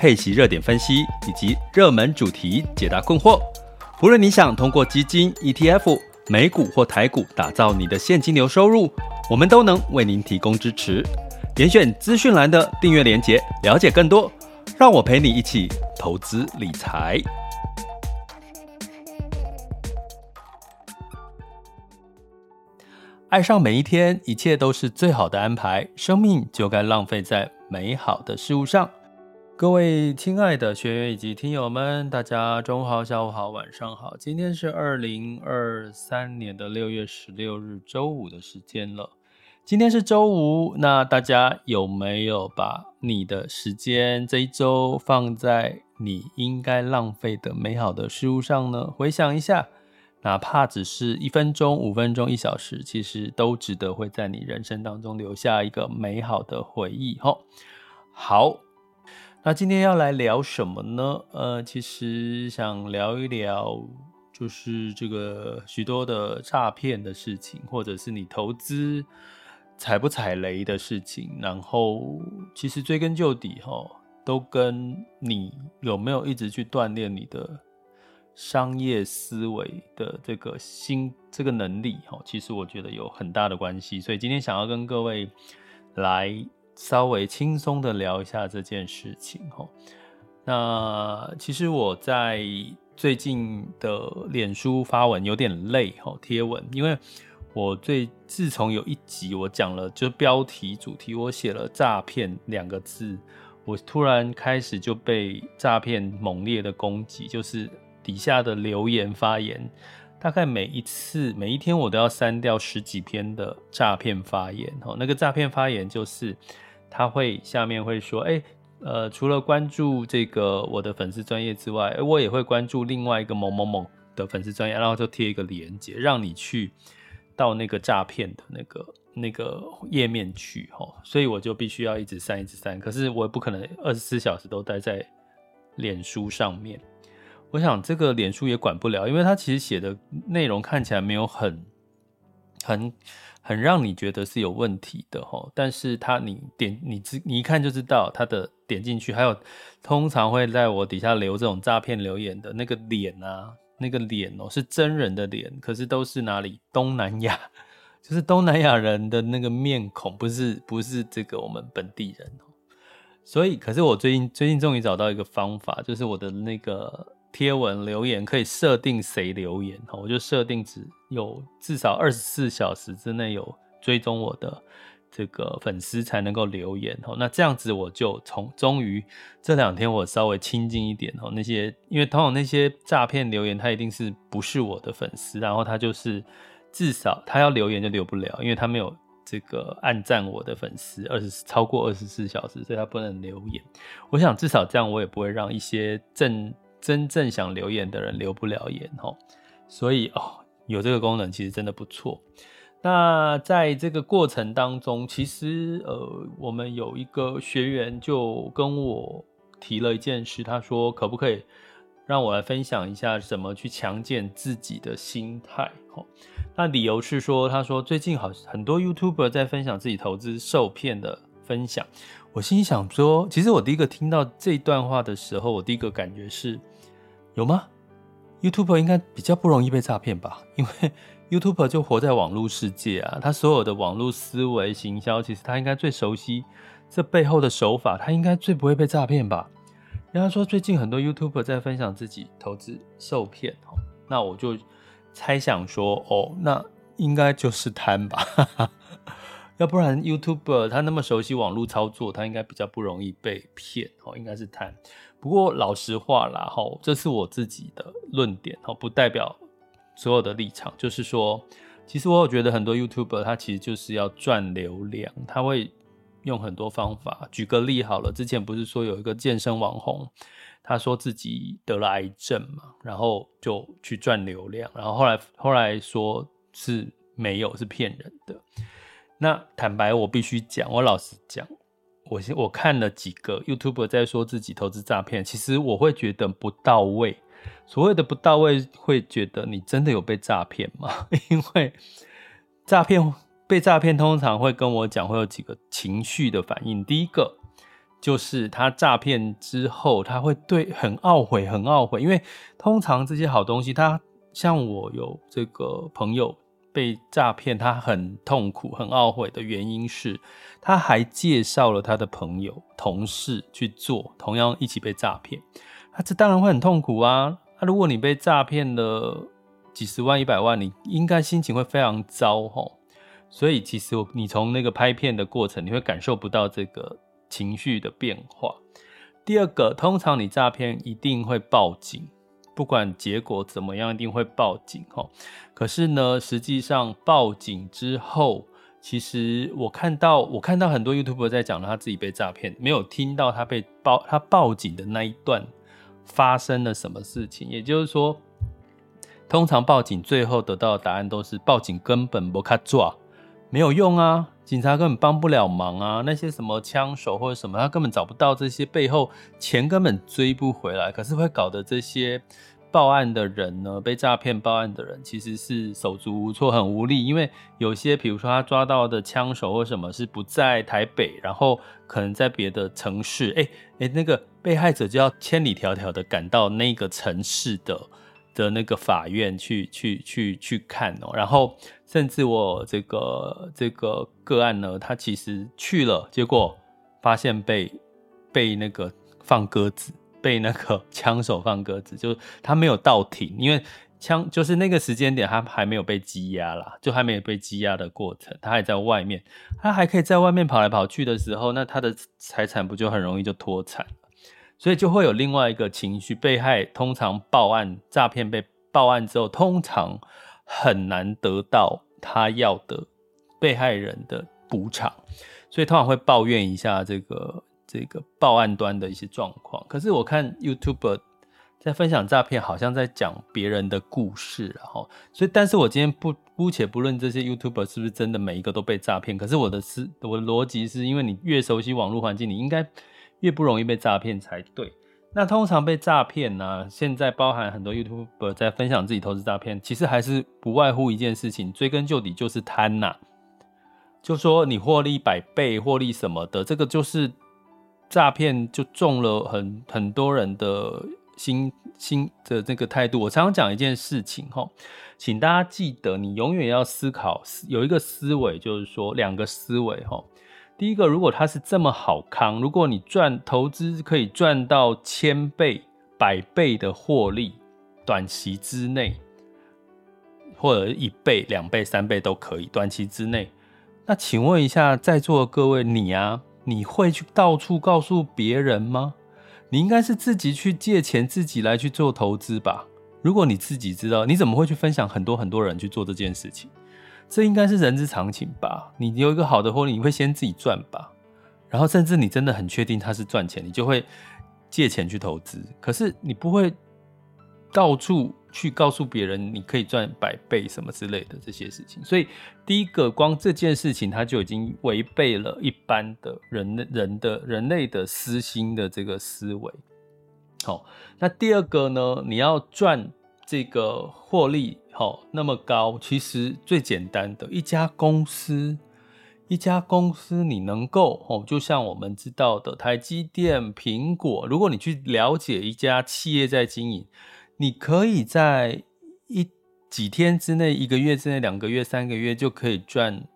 配息热点分析以及热门主题解答困惑。无论你想通过基金、ETF、美股或台股打造你的现金流收入，我们都能为您提供支持。点选资讯栏的订阅连结，了解更多。让我陪你一起投资理财。爱上每一天，一切都是最好的安排。生命就该浪费在美好的事物上。各位亲爱的学员以及听友们，大家中午好、下午好、晚上好。今天是二零二三年的六月十六日周五的时间了。今天是周五，那大家有没有把你的时间这一周放在你应该浪费的美好的事物上呢？回想一下，哪怕只是一分钟、五分钟、一小时，其实都值得会在你人生当中留下一个美好的回忆。吼，好。那今天要来聊什么呢？呃，其实想聊一聊，就是这个许多的诈骗的事情，或者是你投资踩不踩雷的事情。然后，其实追根究底，哈，都跟你有没有一直去锻炼你的商业思维的这个心这个能力，哈，其实我觉得有很大的关系。所以今天想要跟各位来。稍微轻松的聊一下这件事情哈。那其实我在最近的脸书发文有点累哈，贴文，因为我最自从有一集我讲了，就标题主题我写了诈骗两个字，我突然开始就被诈骗猛烈的攻击，就是底下的留言发言，大概每一次每一天我都要删掉十几篇的诈骗发言。那个诈骗发言就是。他会下面会说，哎，呃，除了关注这个我的粉丝专业之外，我也会关注另外一个某某某的粉丝专业，然后就贴一个链接，让你去到那个诈骗的那个那个页面去，吼，所以我就必须要一直删，一直删。可是我也不可能二十四小时都待在脸书上面。我想这个脸书也管不了，因为他其实写的内容看起来没有很很。很让你觉得是有问题的齁，但是他你点你知你一看就知道他的点进去，还有通常会在我底下留这种诈骗留言的那个脸啊，那个脸哦、是真人的脸，可是都是哪里东南亚，就是东南亚人的那个面孔，不是不是这个我们本地人哦、所以，可是我最近最近终于找到一个方法，就是我的那个。贴文留言可以设定谁留言，我就设定只有至少二十四小时之内有追踪我的这个粉丝才能够留言，那这样子我就从终于这两天我稍微亲近一点，那些因为通常那些诈骗留言他一定是不是我的粉丝，然后他就是至少他要留言就留不了，因为他没有这个暗赞我的粉丝二十超过二十四小时，所以他不能留言。我想至少这样我也不会让一些正真正想留言的人留不了言哦，所以哦，有这个功能其实真的不错。那在这个过程当中，其实呃，我们有一个学员就跟我提了一件事，他说可不可以让我来分享一下怎么去强健自己的心态？齁，那理由是说，他说最近好很多 YouTuber 在分享自己投资受骗的分享。我心想说，其实我第一个听到这段话的时候，我第一个感觉是。有吗？YouTuber 应该比较不容易被诈骗吧，因为 YouTuber 就活在网络世界啊，他所有的网络思维、行销，其实他应该最熟悉这背后的手法，他应该最不会被诈骗吧。人家说最近很多 YouTuber 在分享自己投资受骗，那我就猜想说，哦，那应该就是贪吧。要不然 YouTuber 他那么熟悉网络操作，他应该比较不容易被骗哦，应该是贪。不过老实话啦，哈，这是我自己的论点，哦，不代表所有的立场。就是说，其实我有觉得很多 YouTuber 他其实就是要赚流量，他会用很多方法。举个例好了，之前不是说有一个健身网红，他说自己得了癌症嘛，然后就去赚流量，然后后来后来说是没有，是骗人的。那坦白我必须讲，我老实讲，我先我看了几个 YouTube 在说自己投资诈骗，其实我会觉得不到位。所谓的不到位，会觉得你真的有被诈骗吗？因为诈骗被诈骗，通常会跟我讲会有几个情绪的反应。第一个就是他诈骗之后，他会对很懊悔，很懊悔，因为通常这些好东西，他像我有这个朋友被诈骗，他很痛苦、很懊悔的原因是，他还介绍了他的朋友、同事去做，同样一起被诈骗。他这当然会很痛苦啊！那如果你被诈骗了几十万、一百万，你应该心情会非常糟吼。所以其实你从那个拍片的过程，你会感受不到这个情绪的变化。第二个，通常你诈骗一定会报警，不管结果怎么样，一定会报警吼。可是呢，实际上报警之后，其实我看到我看到很多 YouTuber 在讲他自己被诈骗，没有听到他被报他报警的那一段。发生了什么事情？也就是说，通常报警最后得到的答案都是报警根本不卡抓，没有用啊，警察根本帮不了忙啊。那些什么枪手或者什么，他根本找不到这些背后钱，根本追不回来。可是会搞得这些报案的人呢，被诈骗报案的人其实是手足无措，很无力。因为有些，比如说他抓到的枪手或什么是不在台北，然后可能在别的城市，哎、哎、那个。被害者就要千里迢迢的赶到那个城市的的那个法院去去去去看哦，然后甚至我这个这个个案呢，他其实去了，结果发现被被那个放鸽子，被那个枪手放鸽子，就他没有到庭，因为枪就是那个时间点他还没有被羁押啦，就还没有被羁押的过程，他还在外面，他还可以在外面跑来跑去的时候，那他的财产不就很容易就脱产了？所以就会有另外一个情绪，被害通常报案诈骗被报案之后，通常很难得到他要的被害人的补偿，所以通常会抱怨一下这个这个报案端的一些状况。可是我看 YouTube 在分享诈骗，好像在讲别人的故事，然后，所以但是我今天不姑且不论这些 YouTube 是不是真的每一个都被诈骗，可是我的思我的逻辑是因为你越熟悉网络环境，你应该。越不容易被诈骗才对。那通常被诈骗呢？现在包含很多 YouTube 在分享自己投资诈骗，其实还是不外乎一件事情，追根究底就是贪呐。就说你获利百倍、获利什么的，这个就是诈骗，就中了很很多人的心心的这个态度。我常常讲一件事情哈，请大家记得，你永远要思考有一个思维，就是说两个思维哈。第一个，如果它是这么好康，如果你赚投资可以赚到千倍、百倍的获利，短期之内，或者一倍、两倍、三倍都可以，短期之内，那请问一下在座的各位，你啊，你会去到处告诉别人吗？你应该是自己去借钱，自己来去做投资吧。如果你自己知道，你怎么会去分享很多很多人去做这件事情？这应该是人之常情吧？你有一个好的获利，你会先自己赚吧，然后甚至你真的很确定它是赚钱，你就会借钱去投资。可是你不会到处去告诉别人你可以赚百倍什么之类的这些事情。所以第一个，光这件事情它就已经违背了一般的人人的人类的私心的这个思维。好，那第二个呢？你要赚。这个获利好那么高，其实最简单的一家公司，一家公司你能够哦，就像我们知道的台积电、苹果，如果你去了解一家企业在经营，你可以在一几天之内、一个月之内、两个月、三个月就可以赚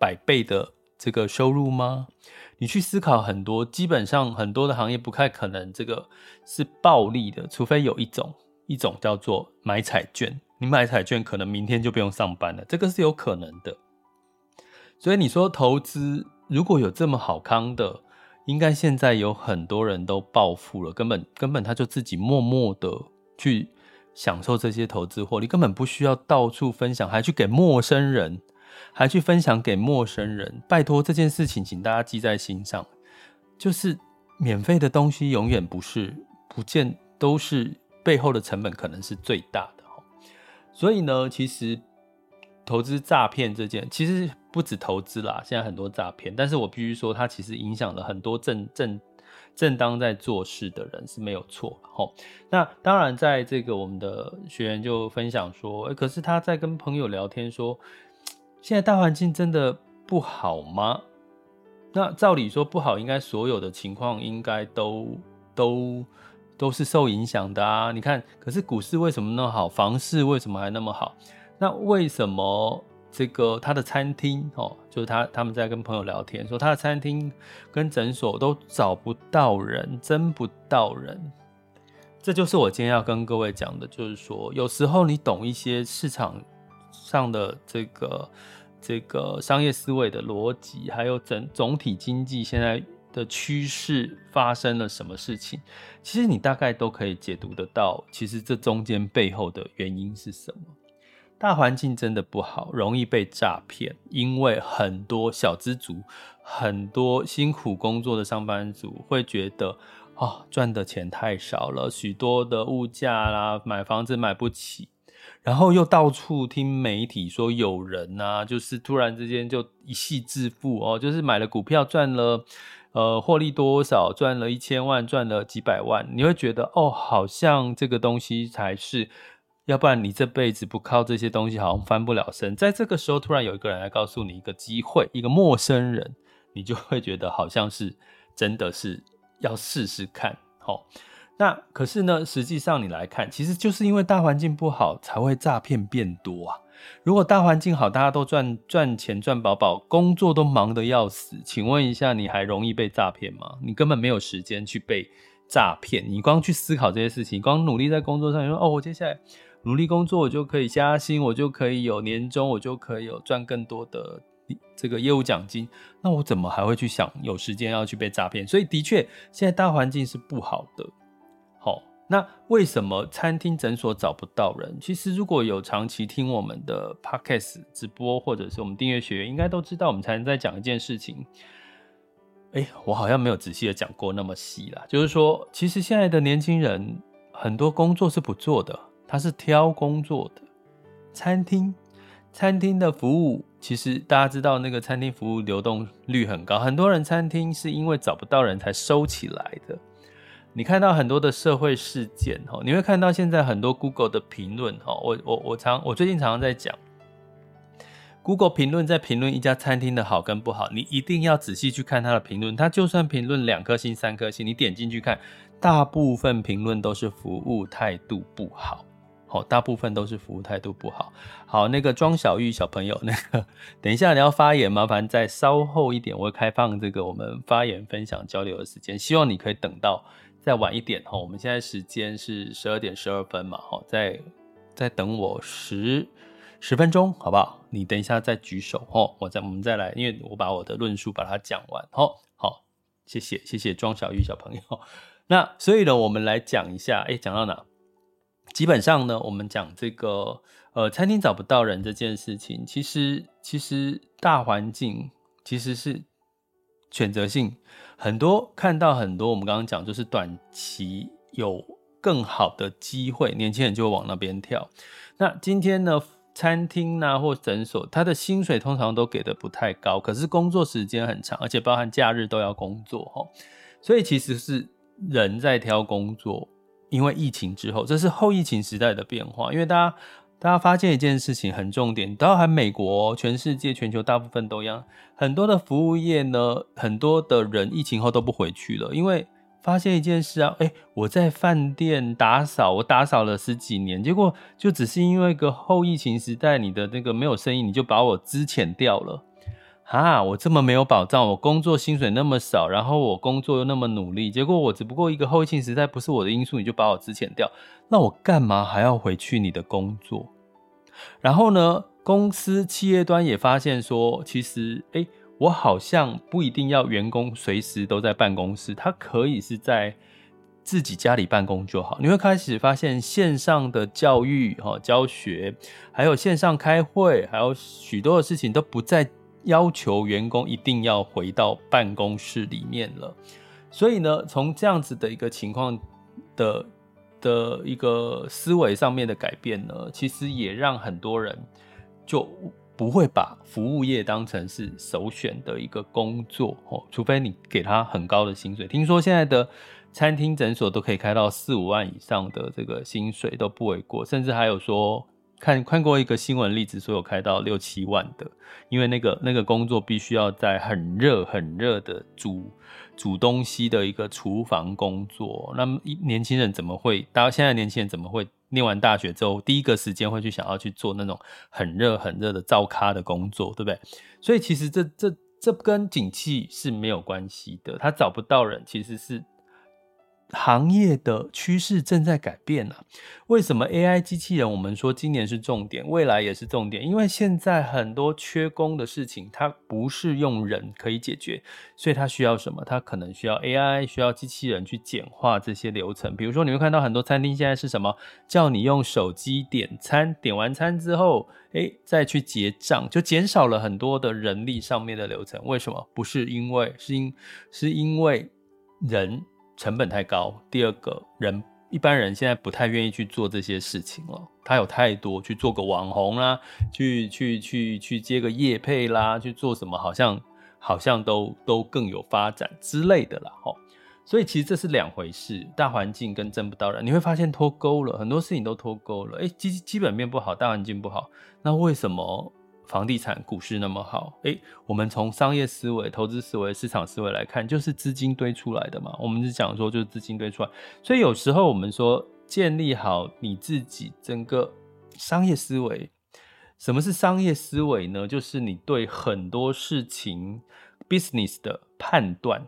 百倍的这个收入吗？你去思考很多，基本上很多的行业不太可能这个是暴利的，除非有一种。一种叫做买彩券，你买彩券可能明天就不用上班了，这个是有可能的。所以你说投资如果有这么好康的，应该现在有很多人都暴富了，根本根本他就自己默默的去享受这些投资获利，根本不需要到处分享，还去给陌生人，还去分享给陌生人。拜托这件事情，请大家记在心上，就是免费的东西永远不是。不见都是背后的成本可能是最大。所以呢，其实投资诈骗这件，其实不止投资啦，现在很多诈骗。但是我必须说，它其实影响了很多正正正当在做事的人是没有错。吼，那当然，在这个我们的学员就分享说，欸，可是他在跟朋友聊天说，现在大环境真的不好吗？那照理说不好，应该所有的情况应该都。都都是受影响的啊！你看，可是股市为什么那么好？房市为什么还那么好？那为什么这个他的餐厅哦，就是他他们在跟朋友聊天说，他的餐厅跟诊所都找不到人，争不到人。这就是我今天要跟各位讲的，就是说，有时候你懂一些市场上的这个这个商业思维的逻辑，还有整总体经济现在。的趋势发生了什么事情？其实你大概都可以解读得到。其实这中间背后的原因是什么？大环境真的不好，容易被诈骗，因为很多小资族、很多辛苦工作的上班族会觉得，哦，赚的钱太少了，许多的物价啦，买房子买不起，然后又到处听媒体说有人啊，就是突然之间就一夕致富哦，就是买了股票赚了。呃，获利多少？赚了一千万，赚了几百万，你会觉得哦，好像这个东西才是，要不然你这辈子不靠这些东西，好像翻不了身。在这个时候，突然有一个人来告诉你一个机会，一个陌生人，你就会觉得好像是真的是要试试看。好、哦，那可是呢，实际上你来看，其实就是因为大环境不好，才会诈骗变多啊。如果大环境好，大家都赚赚钱赚饱饱，工作都忙得要死，请问一下，你还容易被诈骗吗？你根本没有时间去被诈骗，你光去思考这些事情，光努力在工作上，你说哦，我接下来努力工作，我就可以加薪，我就可以有年终，我就可以有赚更多的这个业务奖金，那我怎么还会去想有时间要去被诈骗？所以的确，现在大环境是不好的。那为什么餐厅诊所找不到人？其实如果有长期听我们的 podcast 直播，或者是我们订阅学员，应该都知道，我们才能在讲一件事情。哎，我好像没有仔细的讲过那么细啦。就是说，其实现在的年轻人很多工作是不做的，他是挑工作的。餐厅，餐厅的服务，其实大家知道，那个餐厅服务流动率很高，很多人餐厅是因为找不到人才收起来的。你看到很多的社会事件，你会看到现在很多 Google 的评论哈，我我我常我最近常常在讲，Google 评论在评论一家餐厅的好跟不好，你一定要仔细去看它的评论。它就算评论两颗星、三颗星，你点进去看，大部分评论都是服务态度不好，好，大部分都是服务态度不好。好，那个庄小玉小朋友，那个等一下你要发言，麻烦再稍后一点，我会开放这个我们发言、分享、交流的时间，希望你可以等到。再晚一点哈，我们现在时间是十二点十二分嘛，哈，再再等我十十分钟，好不好？你等一下再举手哈，我再我们再来，因为我把我的论述把它讲完，好，好，谢谢谢谢庄小玉小朋友。那所以呢，我们来讲一下，哎，讲到哪？基本上呢，我们讲这个呃，餐厅找不到人这件事情，其实其实大环境其实是选择性。很多看到很多，我们刚刚讲就是短期有更好的机会，年轻人就往那边跳。那今天呢，餐厅呐或诊所，他的薪水通常都给的不太高，可是工作时间很长，而且包含假日都要工作齁。所以其实是人在挑工作，因为疫情之后，这是后疫情时代的变化，因为大家。大家发现一件事情很重点，包含美国、全世界、全球大部分都一样，很多的服务业呢，很多的人疫情后都不回去了，因为发现一件事啊，诶，我在饭店打扫，我打扫了十几年，结果就只是因为一个后疫情时代，你的那个没有生意，你就把我资遣掉了，哈，我这么没有保障，我工作薪水那么少，然后我工作又那么努力，结果我只不过一个后疫情时代不是我的因素，你就把我资遣掉，那我干嘛还要回去你的工作？然后呢，公司企业端也发现说，其实，诶，我好像不一定要员工随时都在办公室，他可以是在自己家里办公就好。你会开始发现线上的教育、哈教学，还有线上开会，还有许多的事情都不再要求员工一定要回到办公室里面了。所以呢，从这样子的一个情况的的一个思维上面的改变呢，其实也让很多人就不会把服务业当成是首选的一个工作哦，除非你给他很高的薪水。听说现在的餐厅诊所都可以开到四五万以上的这个薪水都不为过，甚至还有说。看看过一个新闻例子，说有开到六七万的，因为那个那个工作必须要在很热很热的煮煮东西的一个厨房工作。那么年轻人怎么会？大家现在年轻人怎么会念完大学之后，第一个时间会去想要去做那种很热很热的灶咖的工作，对不对？所以其实这这这跟景气是没有关系的，他找不到人，其实是。行业的趋势正在改变啊。为什么 AI 机器人？我们说今年是重点，未来也是重点。因为现在很多缺工的事情，它不是用人可以解决，所以它需要什么？它可能需要 AI，需要机器人去简化这些流程。比如说，你会看到很多餐厅现在是什么？叫你用手机点餐，点完餐之后，诶，再去结账，就减少了很多的人力上面的流程。为什么？不是因为，是因是因为人。成本太高。第二个人，一般人现在不太愿意去做这些事情了。他有太多去做个网红啦，去去去去接个业配啦，去做什么好像好像都都更有发展之类的啦。吼，所以其实这是两回事，大环境跟挣不到人，你会发现脱钩了，很多事情都脱钩了。哎，基基本面不好，大环境不好，那为什么？房地产股市那么好，诶，我们从商业思维、投资思维、市场思维来看，就是资金堆出来的嘛。我们是讲说，就是资金堆出来，所以有时候我们说，建立好你自己整个商业思维。什么是商业思维呢？就是你对很多事情 business 的判断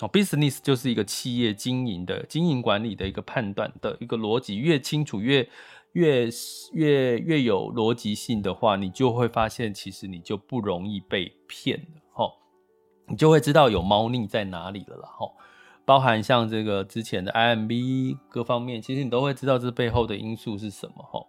哦，business 就是一个企业经营的经营管理的一个判断的一个逻辑，越清楚越。越越越有逻辑性的话，你就会发现，其实你就不容易被骗了，吼，你就会知道有猫腻在哪里了啦，吼，包含像这个之前的 IMB 各方面，其实你都会知道这背后的因素是什么，吼。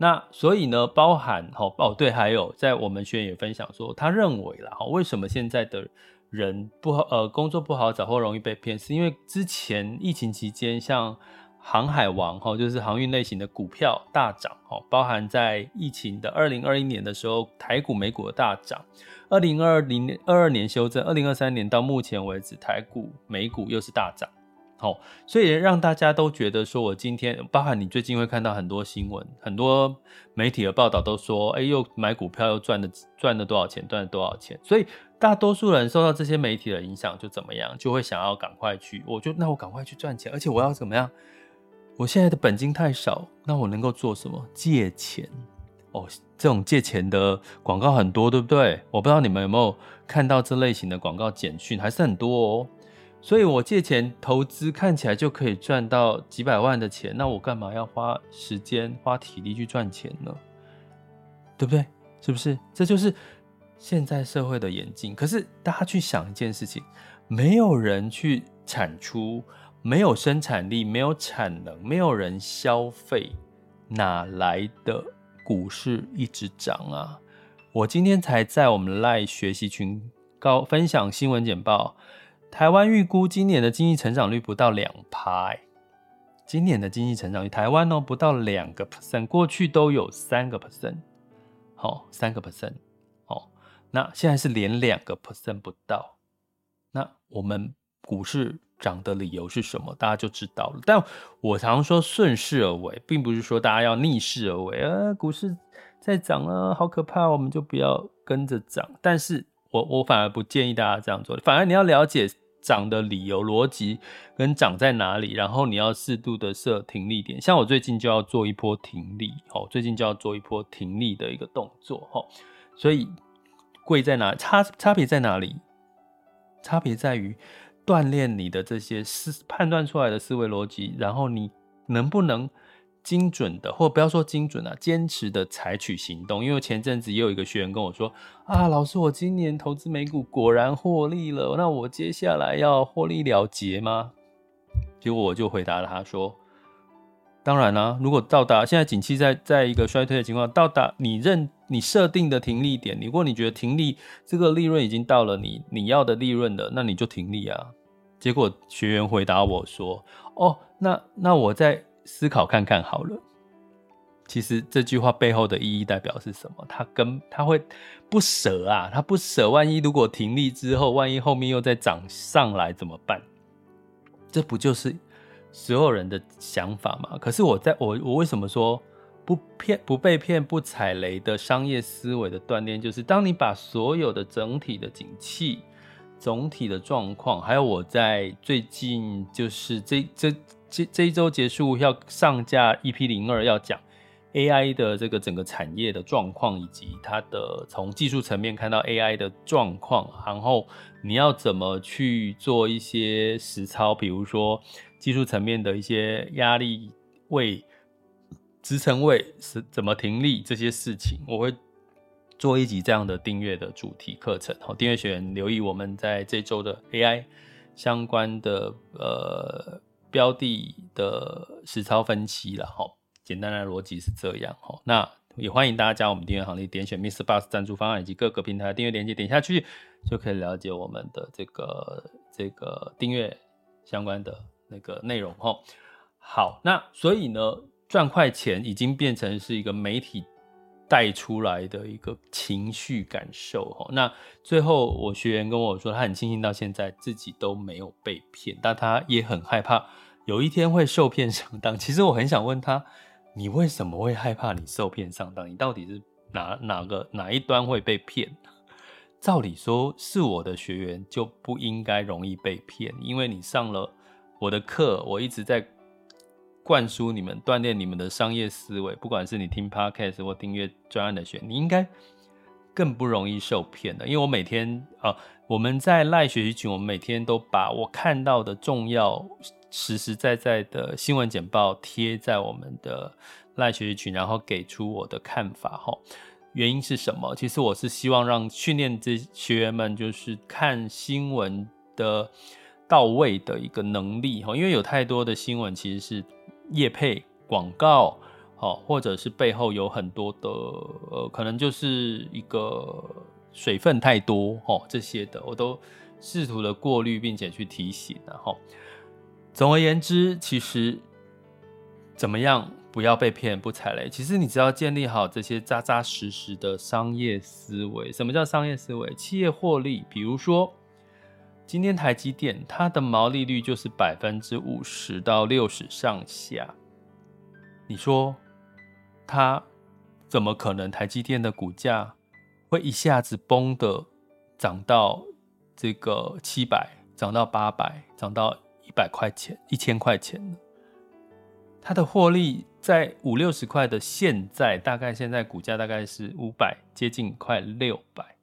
那所以呢，包含吼哦对，还有在我们学员也分享说，他认为啦，吼为什么现在的人不好，呃，工作不好找或容易被骗，是因为之前疫情期间像。航海王哈，就是航运类型的股票大涨哦，包含在疫情的二零二一年的时候，台股、美股的大涨，二零二零、二二年修正，二零二三年到目前为止，台股、美股又是大涨，好，所以让大家都觉得说，我今天，包含你最近会看到很多新闻，很多媒体的报道都说，哎，又买股票又赚了赚了多少钱，赚了多少钱，所以大多数人受到这些媒体的影响，就怎么样，就会想要赶快去，我就那我赶快去赚钱，而且我要怎么样？我现在的本金太少，那我能够做什么？借钱哦，这种借钱的广告很多，对不对？我不知道你们有没有看到这类型的广告简讯，还是很多哦。所以我借钱投资，看起来就可以赚到几百万的钱，那我干嘛要花时间、花体力去赚钱呢？对不对？是不是？这就是现在社会的演进。可是大家去想一件事情，没有人去产出。没有生产力，没有产能，没有人消费，哪来的股市一直涨啊？我今天才在我们 LINE 学习群高分享新闻简报，台湾预估今年的经济成长率不到两趴，今年的经济成长率，台湾哦不到两个 percent，过去都有三个 percent，好，三个 percent，好，那现在是连两个 percent 不到，那我们股市。涨的理由是什么？大家就知道了。但我常说顺势而为，并不是说大家要逆势而为啊。股市在涨啊，好可怕，我们就不要跟着涨。但是我我反而不建议大家这样做，反而你要了解涨的理由、逻辑跟涨在哪里，然后你要适度的设停利点。像我最近就要做一波停利，哦，最近就要做一波停利的一个动作，哦，所以贵在哪？差差别在哪里？差别在于。锻炼你的这些思判断出来的思维逻辑，然后你能不能精准的，或不要说精准啊，坚持的采取行动。因为前阵子也有一个学员跟我说：“啊，老师，我今年投资美股果然获利了，那我接下来要获利了结吗？”结果我就回答了他说：“当然啦、如果到达现在景气在在一个衰退的情况，到达你认。”你设定的停利点，如果你觉得停利这个利润已经到了你你要的利润了，那你就停利啊。结果学员回答我说：“哦，那那我再思考看看好了。其实这句话背后的意义代表是什么？他跟他会不舍啊，他不舍。万一如果停利之后，万一后面又再涨上来怎么办？这不就是所有人的想法吗？可是我在我我为什么说不骗不被骗不踩雷的商业思维的锻炼，就是当你把所有的整体的景气、总体的状况，还有我在最近就是这这这这一周结束要上架 EP 零二要讲。AI 的这个整个产业的状况，以及它的从技术层面看到 AI 的状况，然后你要怎么去做一些实操，比如说技术层面的一些压力位、支撑位是怎么停利这些事情，我会做一集这样的订阅的主题课程。好，订阅学员留意我们在这周的 AI 相关的呃标的的实操分析了哈。简单的逻辑是这样哦，那也欢迎大家加我们订阅行列，点选 MixerBox 赞助方案以及各个平台订阅链接，点下去就可以了解我们的这个这个订阅相关的那个内容哦。好，那所以呢，赚快钱已经变成是一个媒体带出来的一个情绪感受哦。那最后我学员跟我说，他很庆幸到现在自己都没有被骗，但他也很害怕有一天会受骗上当。其实我很想问他。你为什么会害怕你受骗上当？你到底是哪哪个哪一端会被骗？照理说是我的学员就不应该容易被骗，因为你上了我的课，我一直在灌输你们、锻炼你们的商业思维。不管是你听 Podcast 或订阅专案的学，你应该更不容易受骗的。因为我每天啊，我们在赖学习群，我们每天都把我看到的重要。实实在在的新闻简报贴在我们的赖学习群，然后给出我的看法哈。原因是什么？其实我是希望让训练这学员们就是看新闻的到位的一个能力哈。因为有太多的新闻其实是业配广告，好或者是背后有很多的呃，可能就是一个水分太多哦，这些的我都试图的过滤，并且去提醒然后。总而言之，其实怎么样不要被骗、不踩雷？其实你只要建立好这些扎扎实实的商业思维。什么叫商业思维？企业获利，比如说今天台积电，它的毛利率就是百分之五十到六十上下。你说它怎么可能？台积电的股价会一下子崩的涨到这个七百，涨到八百，涨到？一百块钱，一千块钱，它的获利在五六十块的现在，大概现在股价大概是五百，接近快六百，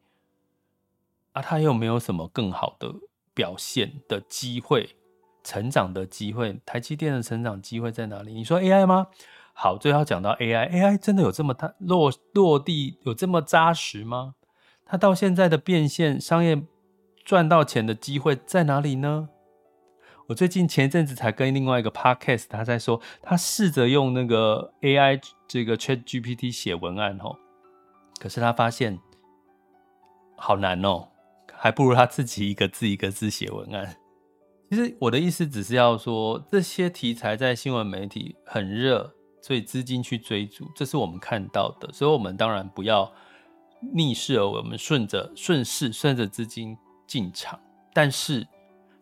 啊，它又没有什么更好的表现的机会，成长的机会，台积电的成长机会在哪里？你说 AI 吗？好，最后讲到 AI，AI 真的有这么大落落地有这么扎实吗？它到现在的变现，商业赚到钱的机会在哪里呢？我最近前一阵子才跟另外一个 podcast，他在说，他试着用那个 AI 这个 ChatGPT 写文案哦，可是他发现好难哦，还不如他自己一个字一个字写文案。其实我的意思只是要说，这些题材在新闻媒体很热，所以资金去追逐，这是我们看到的。所以，我们当然不要逆势而为，我们顺着顺势顺着资金进场，但是。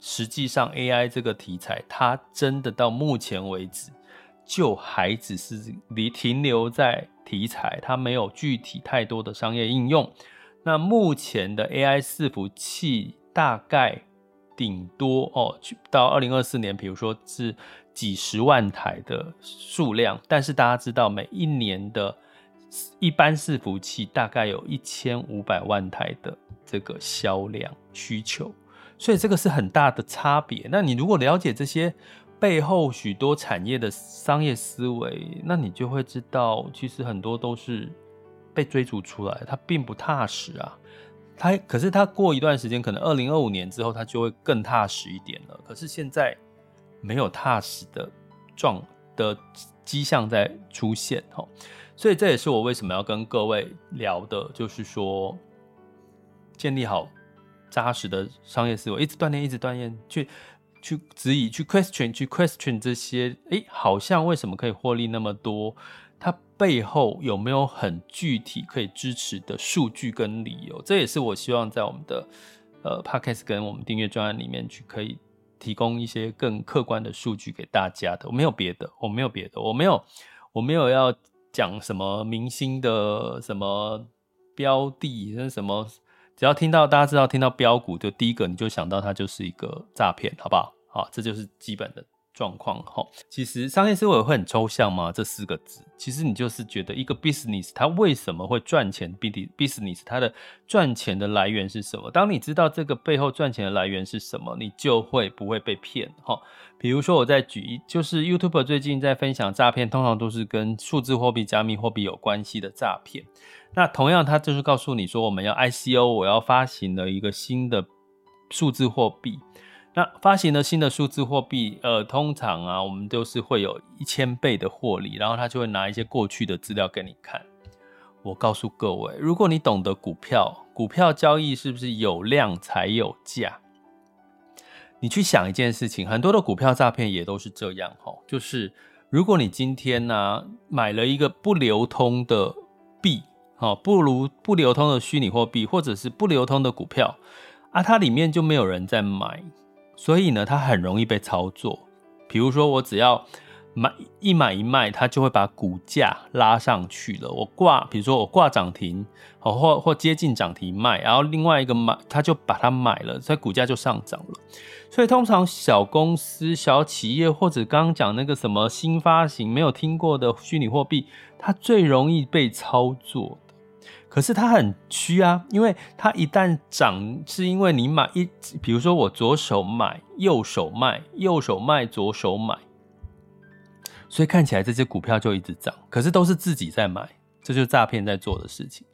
实际上，AI 这个题材，它真的到目前为止，就还只是离停留在题材，它没有具体太多的商业应用。那目前的 AI 伺服器大概顶多哦，到二零二四年，比如说是几十万台的数量，但是大家知道，每一年的一般伺服器大概有一千五百万台的这个销量需求。所以这个是很大的差别。那你如果了解这些背后许多产业的商业思维，那你就会知道，其实很多都是被追逐出来，他并不踏实啊。他可是他过一段时间，可能二零二五年之后，他就会更踏实一点了。可是现在没有踏实的状的迹象在出现哈。所以这也是我为什么要跟各位聊的，就是说建立好。扎实的商业思维，一直锻炼，一直锻炼，去去质疑、去 question、去 question 这些，诶，好像为什么可以获利那么多？背后有没有很具体可以支持的数据跟理由？这也是我希望在我们的呃 podcast 跟我们订阅专案里面去可以提供一些更客观的数据给大家的。我没有别的，我没有别的，我没有，我没有要讲什么明星的什么标的，那什么。只要听到大家知道听到标股，就第一个你就想到它就是一个诈骗，好不好？好，这就是基本的状况。哈，其实商业思维会很抽象吗？这四个字，其实你就是觉得一个 business 它为什么会赚钱？business 它的赚钱的来源是什么？当你知道这个背后赚钱的来源是什么，你就会不会被骗。哈，比如说我在举一，就是 YouTube 最近在分享诈骗，通常都是跟数字货币、加密货币有关系的诈骗。那同样，他就是告诉你说，我们要 ICO，我要发行了一个新的数字货币。那发行了新的数字货币，呃，通常啊，我们都是会有一千倍的获利，然后他就会拿一些过去的资料给你看。我告诉各位，如果你懂得股票，股票交易是不是有量才有价？你去想一件事情，很多的股票诈骗也都是这样哈，就是如果你今天呢、买了一个不流通的币。哦，不如不流通的虚拟货币，或者是不流通的股票啊，它里面就没有人在买，所以呢，它很容易被操作。比如说，我只要买一买一卖，它就会把股价拉上去了。我挂，比如说我挂涨停，哦，或或接近涨停卖，然后另外一个买，它就把它买了，所以股价就上涨了。所以通常小公司、小企业，或者刚刚讲那个什么新发行没有听过的虚拟货币，它最容易被操作。可是它很虚啊，因为它一旦涨，是因为你买一，比如说我左手买，右手卖，右手卖，左手买，所以看起来这只股票就一直涨。可是都是自己在买，这就是诈骗在做的事情。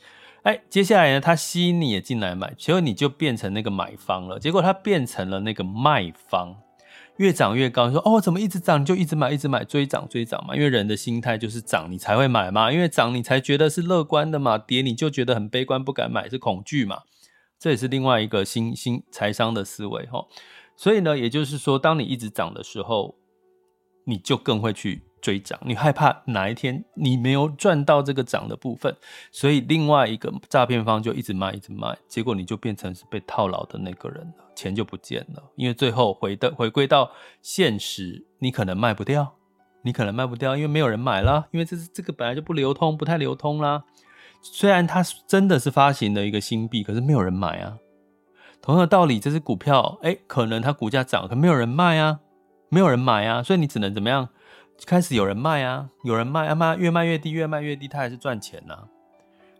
哎，接下来呢，它吸引你也进来买，结果你就变成那个买方了，结果它变成了那个卖方。越涨越高，你说哦，怎么一直涨？你就一直买，一直买，追涨追涨嘛。因为人的心态就是涨，你才会买嘛。因为涨，你才觉得是乐观的嘛。跌，你就觉得很悲观，不敢买，是恐惧嘛。这也是另外一个新新财商的思维哈。所以呢，也就是说，当你一直涨的时候，你就更会去追涨。你害怕哪一天你没有赚到这个涨的部分，所以另外一个诈骗方就一直卖，一直卖，结果你就变成是被套牢的那个人了。钱就不见了，因为最后回的回归到现实，你可能卖不掉，你可能卖不掉，因为没有人买了，因为这是这个本来就不流通，不太流通啦。虽然它真的是发行了一个新币，可是没有人买啊。同样的道理，这只股票，哎，可能它股价涨，可没有人卖啊，没有人买啊，所以你只能怎么样？开始有人卖啊，有人卖，啊卖，越卖越低，越卖越低，它还是赚钱呐。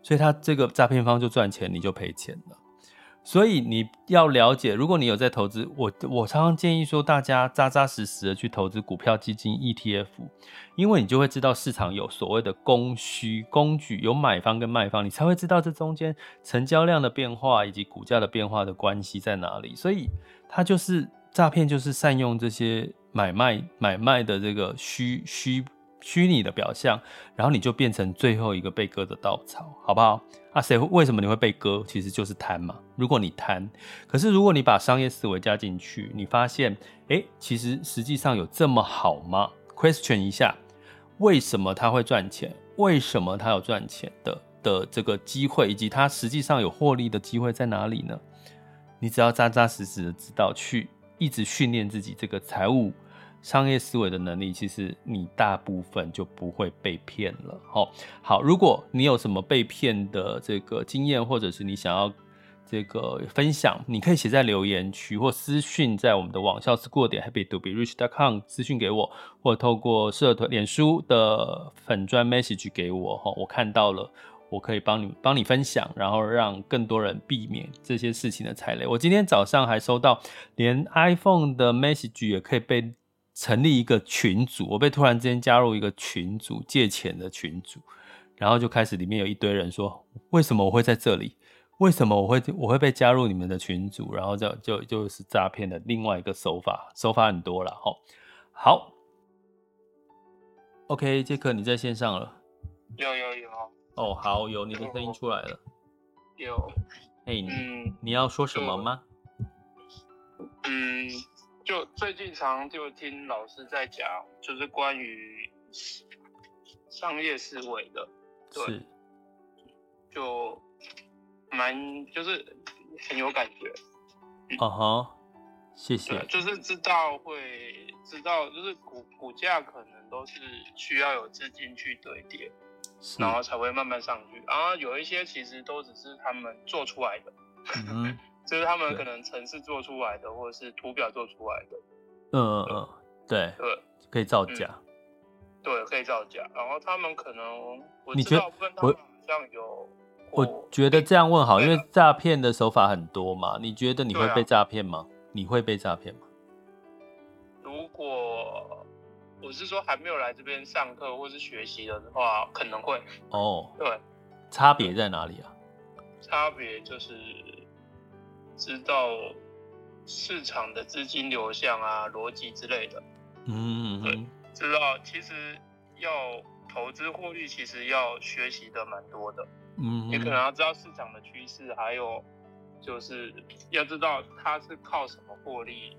所以他这个诈骗方就赚钱，你就赔钱了。所以你要了解，如果你有在投资，我我常常建议说，大家扎扎实实的去投资股票、基金、ETF，因为你就会知道市场有所谓的供需工具，有买方跟卖方，你才会知道这中间成交量的变化以及股价的变化的关系在哪里。所以它就是诈骗，就是善用这些买卖买卖的这个虚虚。虚拟的表象，然后你就变成最后一个被割的稻草，好不好？啊，谁为什么你会被割？其实就是贪嘛。如果你贪，可是如果你把商业思维加进去，你发现，诶，其实实际上有这么好吗？Question 一下，为什么他会赚钱？为什么他有赚钱的的这个机会，以及他实际上有获利的机会在哪里呢？你只要扎扎实实的知道，去一直训练自己这个财务。商业思维的能力，其实你大部分就不会被骗了。好，好，如果你有什么被骗的这个经验，或者是你想要这个分享，你可以写在留言区或私讯在我们的网校 school 点 happy to be rich dot com 私讯给我，或透过社团脸书的粉专 message 给我。哈，我看到了，我可以帮你帮你分享，然后让更多人避免这些事情的踩雷。我今天早上还收到，连 iPhone 的 message 也可以被。成立一个群组，我被突然之间加入一个群组，借钱的群组，然后就开始里面有一堆人说，为什么我会在这里？为什么我会我会被加入你们的群组？然后就就就是诈骗的另外一个手法，手法很多了哈。好，OK，杰克你在线上了？有有有。哦，好，有你的声音出来了。有。嘿，你、嗯、你要说什么吗？嗯。就最近常就听老师在讲，就是关于商业思维的，对，是就蛮就是很有感觉。啊哈，谢谢。就是知道会知道，就是股股价可能都是需要有资金去堆叠，然后才会慢慢上去。然后有一些其实都只是他们做出来的。嗯就是他们可能程式做出来的，或者是图表做出来的。嗯嗯嗯，对对，可以造假、嗯。对，可以造假。然后他们可能，你觉得我好像有我？我觉得这样问好，因为诈骗的手法很多嘛。你觉得你会被诈骗吗？啊、你会被诈骗吗？如果我是说还没有来这边上课或是学习的话，可能会。哦，对，差别在哪里啊？差别就是。知道市场的资金流向啊、逻辑之类的，嗯，对，知道其实要投资获利，其实要学习的蛮多的，嗯，你可能要知道市场的趋势，还有就是要知道它是靠什么获利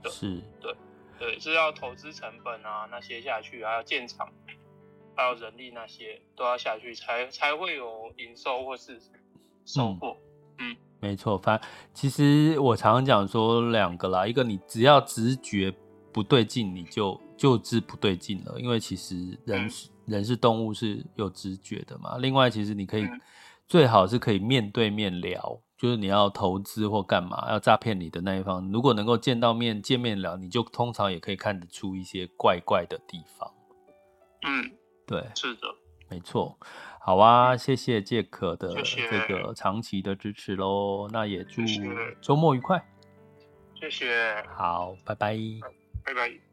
的，是，对，对，是要投资成本啊那些下去，还要建厂，还有人力那些都要下去，才才会有营收或是收获，嗯。嗯没错，反正其实我常常讲说两个啦，一个你只要直觉不对劲，你就就知不对劲了，因为其实人是人是动物是有直觉的嘛。另外，其实你可以最好是可以面对面聊，就是你要投资或干嘛要诈骗你的那一方，如果能够见到面见面聊，你就通常也可以看得出一些怪怪的地方。嗯，对，是的，没错。好啊，谢谢杰克的这个长期的支持喽。那也祝周末愉快。谢谢。好，拜拜。拜拜。